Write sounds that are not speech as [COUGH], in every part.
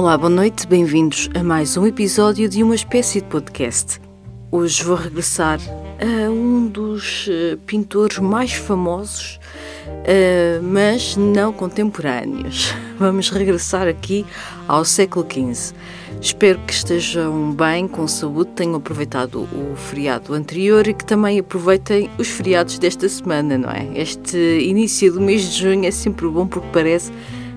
Olá, boa noite, bem-vindos a mais um episódio de uma espécie de podcast. Hoje vou regressar a um dos uh, pintores mais famosos, uh, mas não contemporâneos. [LAUGHS] Vamos regressar aqui ao século XV. Espero que estejam bem, com saúde, tenham aproveitado o feriado anterior e que também aproveitem os feriados desta semana, não é? Este início do mês de junho é sempre bom porque parece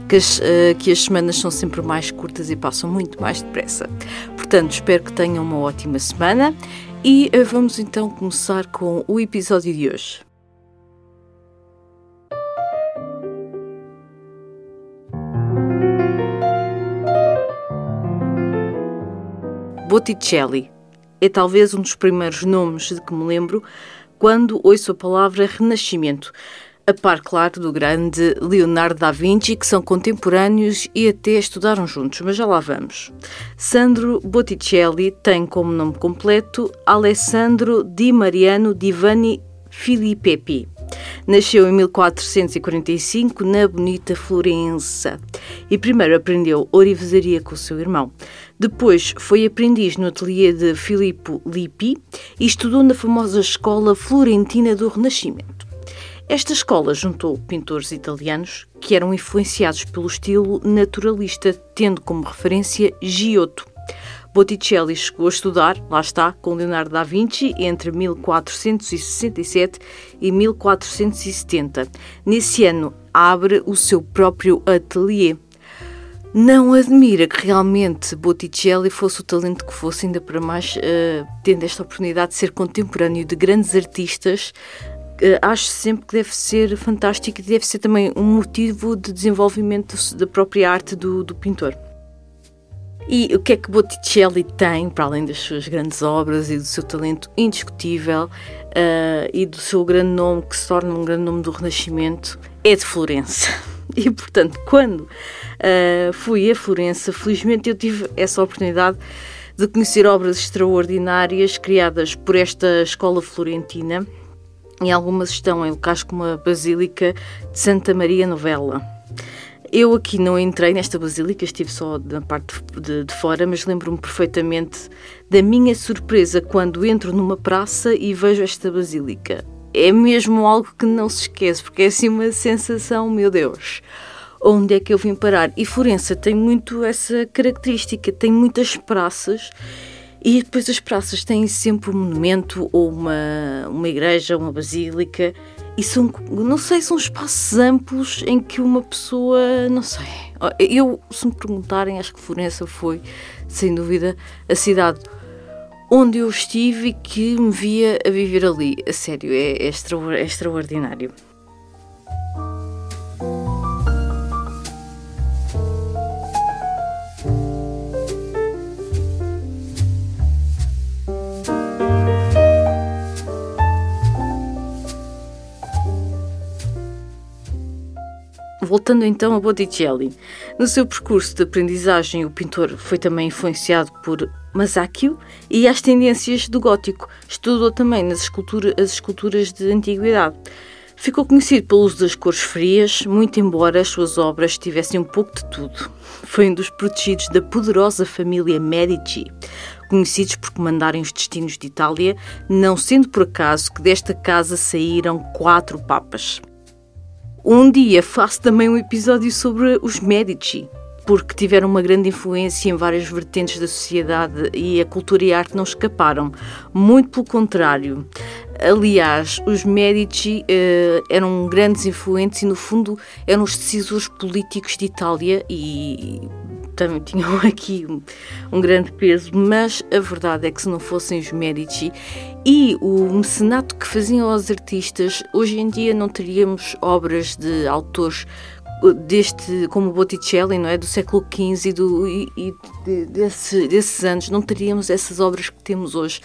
que as, uh, que as semanas são sempre mais curtas e passam muito mais depressa. Portanto, espero que tenham uma ótima semana e uh, vamos então começar com o episódio de hoje. Botticelli é talvez um dos primeiros nomes de que me lembro quando ouço a palavra Renascimento a par, claro, do grande Leonardo da Vinci, que são contemporâneos e até estudaram juntos, mas já lá vamos. Sandro Botticelli tem como nome completo Alessandro Di Mariano Divani Filippepi. Nasceu em 1445 na bonita Florença e primeiro aprendeu orivesaria com seu irmão. Depois foi aprendiz no ateliê de Filippo Lippi e estudou na famosa Escola Florentina do Renascimento. Esta escola juntou pintores italianos que eram influenciados pelo estilo naturalista, tendo como referência Giotto. Botticelli chegou a estudar, lá está, com Leonardo da Vinci entre 1467 e 1470. Nesse ano, abre o seu próprio ateliê. Não admira que realmente Botticelli fosse o talento que fosse, ainda para mais uh, tendo esta oportunidade de ser contemporâneo de grandes artistas acho sempre que deve ser fantástico e deve ser também um motivo de desenvolvimento da própria arte do, do pintor. E o que é que Botticelli tem, para além das suas grandes obras e do seu talento indiscutível uh, e do seu grande nome, que se torna um grande nome do Renascimento, é de Florença. [LAUGHS] E, portanto, quando uh, fui a Florença, felizmente eu tive essa oportunidade de conhecer obras extraordinárias criadas por esta escola florentina e algumas estão em locais como a Basílica de Santa Maria Novella. Eu aqui não entrei nesta basílica, estive só na parte de, de fora, mas lembro-me perfeitamente da minha surpresa quando entro numa praça e vejo esta basílica. É mesmo algo que não se esquece, porque é assim uma sensação, meu Deus, onde é que eu vim parar? E Florença tem muito essa característica, tem muitas praças e depois as praças têm sempre um monumento ou uma, uma igreja, uma basílica, e são, não sei, são espaços amplos em que uma pessoa, não sei. Eu, se me perguntarem, acho que Florença foi, sem dúvida, a cidade onde eu estive e que me via a viver ali. A sério, é, é, extra, é extraordinário. Voltando então a Botticelli. No seu percurso de aprendizagem, o pintor foi também influenciado por Masaccio e as tendências do gótico. Estudou também nas escultura, as esculturas de antiguidade. Ficou conhecido pelo uso das cores frias, muito embora as suas obras tivessem um pouco de tudo. Foi um dos protegidos da poderosa família Medici, conhecidos por comandarem os destinos de Itália, não sendo por acaso que desta casa saíram quatro papas. Um dia faço também um episódio sobre os Medici, porque tiveram uma grande influência em várias vertentes da sociedade e a cultura e a arte não escaparam. Muito pelo contrário. Aliás, os Medici uh, eram grandes influentes e, no fundo, eram os decisores políticos de Itália e [LAUGHS] tinham aqui um, um, grande peso, mas a verdade é que se não fossem os Medici e o mecenato que faziam aos artistas, hoje em dia não teríamos obras de autores deste, como Botticelli, não é? Do século XV e, do, e, e desse, desses anos, não teríamos essas obras que temos hoje.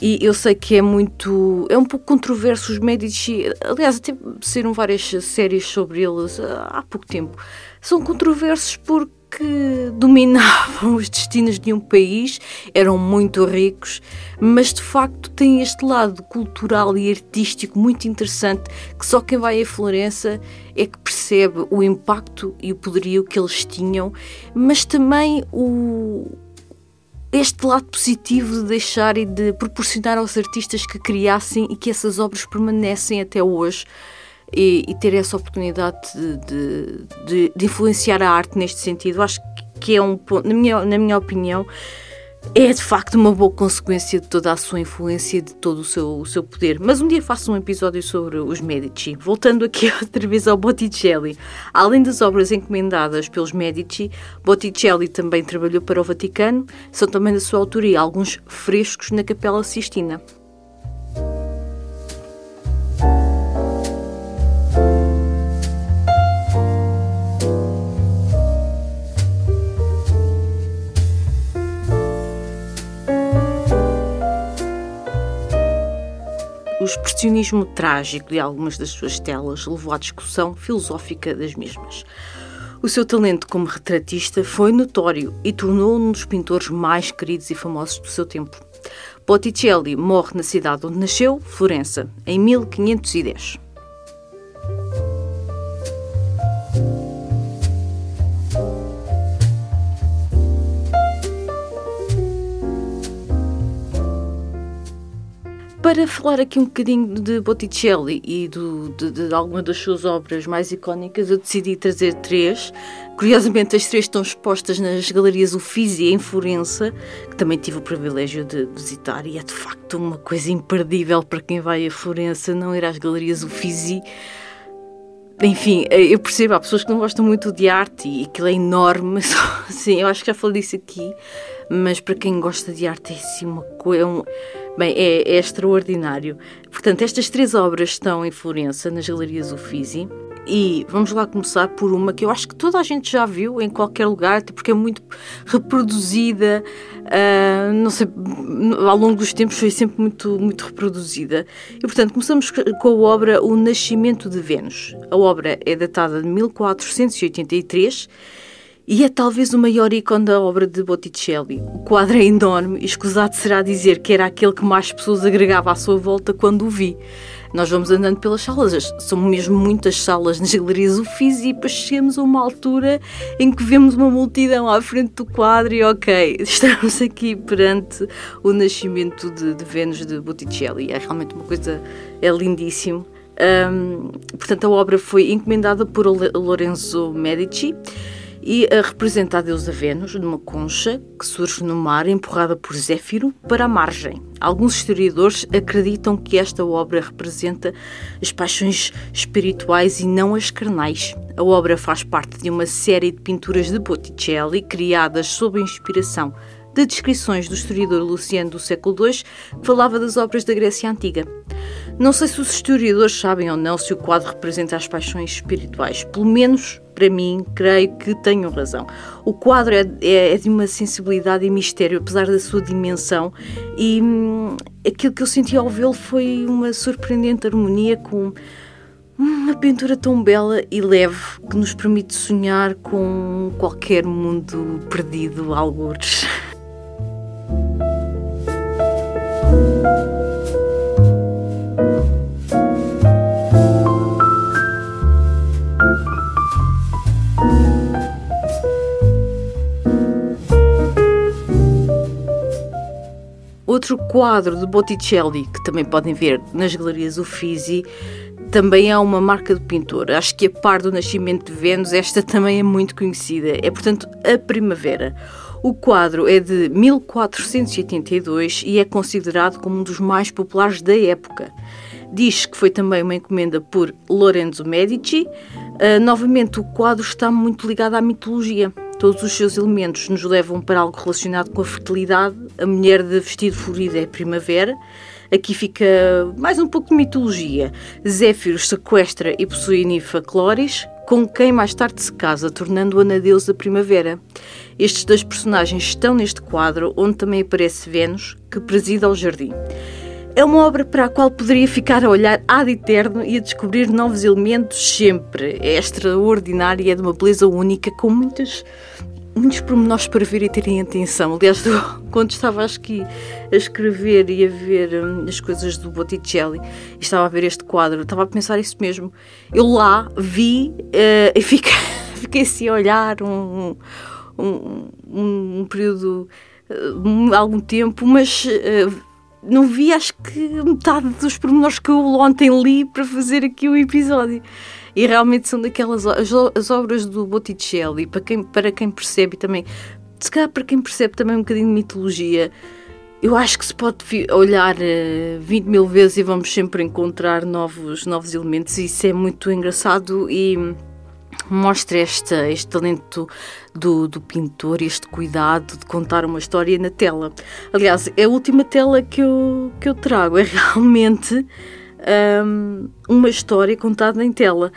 E eu sei que é muito. É um pouco controverso os Medici. Aliás, até saíram várias séries sobre eles há pouco tempo. São controversos porque dominavam [LAUGHS] os destinos de um país, eram muito ricos, mas de facto têm este lado cultural e artístico muito interessante que só quem vai a Florença é que percebe o impacto e o poderio que eles tinham, mas também o, este lado positivo de deixar e de proporcionar aos artistas que criassem e que essas obras permanecem até hoje e, e ter essa oportunidade de, de, de, influenciar a arte neste sentido. Acho que é um ponto, na minha, na minha opinião, é de facto uma boa consequência de toda a sua influência e de todo o seu, o seu poder. Mas um dia faço um episódio sobre os Medici. Voltando aqui [LAUGHS] outra vez ao Botticelli. Além das obras encomendadas pelos Medici, Botticelli também trabalhou para o Vaticano. São também da sua autoria alguns frescos na Capela Sistina. Expressionismo trágico de algumas das suas telas levou à discussão filosófica das mesmas. O seu talento como retratista foi notório e tornou-o um dos pintores mais queridos e famosos do seu tempo. Botticelli morre na cidade onde nasceu, Florença, em 1510. Para falar aqui um bocadinho de Botticelli e do, de, de das suas obras mais icónicas, eu decidi trazer três. Curiosamente, as três estão expostas nas galerias Uffizi, em Florença, que também tive o privilégio de visitar, e é de facto uma coisa imperdível para quem vai a Florença não ir às galerias Uffizi. Enfim, eu percebo, há pessoas que não gostam muito de arte e aquilo é enorme. [LAUGHS] Sim, eu acho que já falei disso aqui, mas para quem gosta de arte é assim uma coisa. É um, Bem, é, é, extraordinário. Portanto, estas três obras estão em Florença, nas Galerias Uffizi. E vamos lá começar por uma que eu acho que toda a gente já viu em qualquer lugar, porque é muito reproduzida, uh, não sei, ao longo dos tempos foi sempre muito, muito reproduzida. E portanto, começamos com a obra O Nascimento de Vênus. A obra é datada de 1483 e é talvez o maior ícone da obra de Botticelli. O quadro é enorme e escusado será dizer que era aquele que mais pessoas agregava à sua volta quando o vi. Nós vamos andando pelas salas, são mesmo muitas salas nas galerias Uffizi e depois chegamos a uma altura em que vemos uma multidão à frente do quadro e ok, [LAUGHS] estamos aqui perante o nascimento de, de Vênus de Botticelli. É realmente uma coisa, é lindíssimo. Um, portanto, a obra foi encomendada por Lorenzo Medici e a representa a deusa Vênus numa concha que surge no mar empurrada por Zéfiro para a margem. Alguns historiadores acreditam que esta obra representa as paixões espirituais e não as carnais. A obra faz parte de uma série de pinturas de Botticelli criadas sob a inspiração de descrições do historiador Luciano do século II, que falava das obras da Grécia Antiga. Não sei se os historiadores sabem ou não se o quadro representa as paixões espirituais. Pelo menos, para mim, creio que tenham razão. O quadro é, é, é de uma sensibilidade e mistério, apesar da sua dimensão, e hum, aquilo que eu senti ao vê-lo foi uma surpreendente harmonia com uma pintura tão bela e leve que nos permite sonhar com qualquer mundo perdido, algures. Outro quadro de Botticelli, que também podem ver nas galerias Uffizi, também é uma marca do pintor. Acho que a par do nascimento de Vênus, esta também é muito conhecida. É, portanto, a Primavera. O quadro é de 1482 e é considerado como um dos mais populares da época. Diz que foi também uma encomenda por Lorenzo Medici. Uh, novamente, o quadro está muito ligado à mitologia. Todos os seus elementos nos levam para algo relacionado com a fertilidade. A mulher de vestido florido é primavera. Aqui fica mais um pouco de mitologia. Zéfiros sequestra e possui Nifa Cloris, com quem mais tarde se casa, tornando-a na deusa primavera. Estes dois personagens estão neste quadro, onde também aparece Vênus, que presida ao jardim. É uma obra para a qual poderia ficar a olhar ad eterno e a descobrir novos elementos sempre. É extraordinária e é de uma beleza única, com muitas, muitos pormenores para ver e terem atenção. Aliás, [LAUGHS] quando estava aqui a escrever e a ver hum, as coisas do Botticelli e estava a ver este quadro, estava a pensar isso mesmo. Eu lá vi uh, [LAUGHS] e fiquei, fiquei assim a olhar um, um, um, um período, uh, algum tempo, mas. Uh, não vi, acho que metade dos pormenores que eu ontem li para fazer aqui o episódio. E realmente são daquelas as, as obras do Botticelli, para quem, para quem percebe também, se calhar para quem percebe também um bocadinho de mitologia, eu acho que se pode olhar uh, eh, 20 mil vezes e vamos sempre encontrar novos, novos elementos, e isso é muito engraçado e mostra este, este talento do, do pintor, este cuidado de contar uma história na tela. Aliás, é a última tela que eu, que eu trago, é realmente um, uma história contada em tela.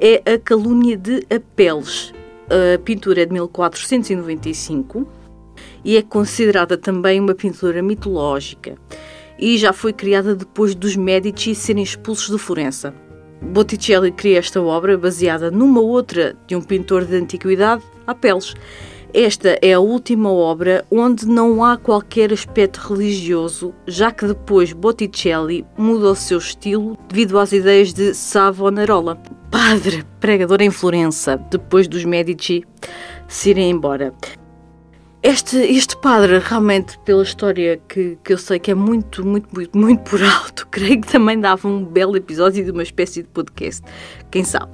É a Calúnia de Apeles. A pintura é de 1495 e é considerada também uma pintura mitológica e já foi criada depois dos Medici serem expulsos de Florença. Botticelli cria esta obra baseada numa outra de um pintor de antiguidade, Apeles. Esta é a última obra onde não há qualquer aspecto religioso, já que depois Botticelli muda o seu estilo devido às ideias de Savonarola, padre pregador em Florença, depois dos Medici se irem embora. Este, este padre, realmente, pela história que, que eu sei que é muito, muito, muito, muito por alto, [LAUGHS] creio que também dava um belo episódio de uma espécie de podcast. Quem sabe?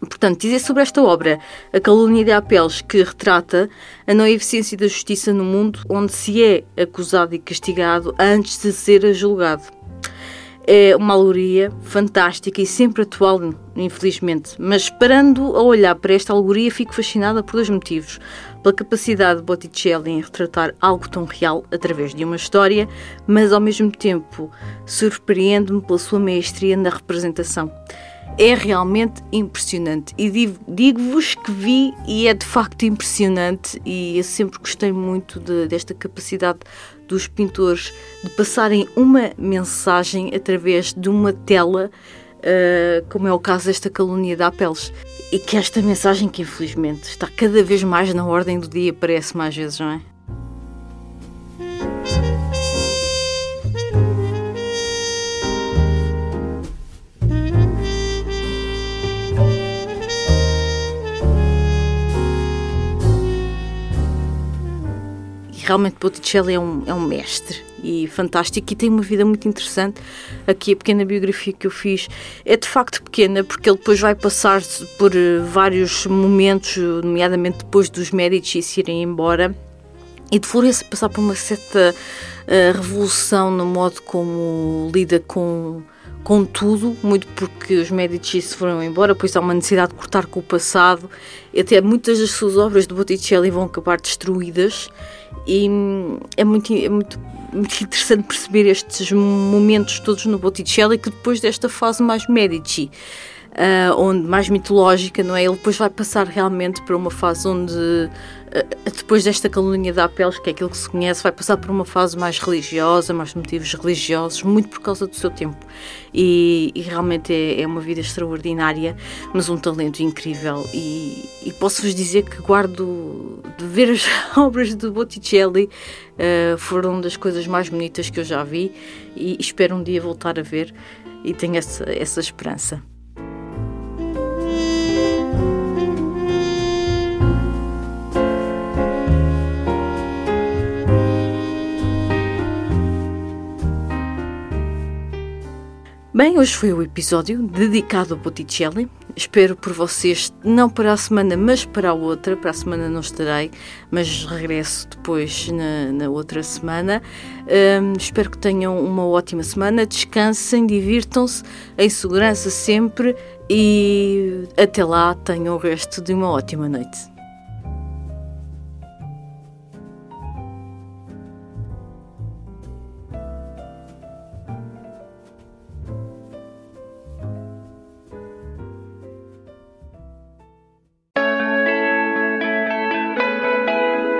Portanto, dizer sobre esta obra, A Calúnia de Apeles, que retrata a não eficiência da justiça no mundo onde se é acusado e castigado antes de ser julgado. É uma alegoria fantástica e sempre atual, infelizmente. Mas parando a olhar para esta alegoria, fico fascinada por dois motivos. Pela capacidade de Botticelli em retratar algo tão real através de uma história, mas ao mesmo tempo surpreende-me pela sua maestria na representação. É realmente impressionante e digo-vos que vi e é de facto impressionante e eu sempre gostei muito de, desta capacidade dos pintores de passarem uma mensagem através de uma tela, uh, como é o caso desta calúnia da Apeles. E que esta mensagem, que infelizmente está cada vez mais na ordem do dia, aparece mais vezes, não é? Realmente Botticelli é um, é um mestre e fantástico e tem uma vida muito interessante. Aqui a pequena biografia que eu fiz é de facto pequena porque ele depois vai passar por eh, vários momentos, nomeadamente depois dos Medici se irem embora e de Florença passar por uma certa uh, revolução no modo como lida com com tudo, muito porque os Medici se foram embora, pois há uma necessidade de cortar com o passado, e até muitas das suas obras de Botticelli vão acabar destruídas, e é muito, é muito, muito interessante perceber estes momentos todos no Botticelli, que depois desta fase mais Medici, uh, onde mais mitológica, não é? Ele depois vai passar realmente para uma fase onde eh, depois desta calúnia da Apeles, que é aquilo que se conhece, vai passar por uma fase mais religiosa, mais motivos religiosos, muito por causa do seu tempo. E, e realmente é, é, uma vida extraordinária, mas um talento incrível. E, e posso-vos dizer que guardo de ver as [LAUGHS] obras de Botticelli, uh, foram das coisas mais bonitas que eu já vi e espero um dia voltar a ver e tenho essa, essa esperança. Bem, hoje foi o episódio dedicado a Botticelli. Espero por vocês, não para a semana, mas para a outra. Para a semana não estarei, mas regresso depois na, na outra semana. Um, espero que tenham uma ótima semana. Descansem, divirtam-se, em segurança sempre e até lá tenham o resto de uma ótima noite.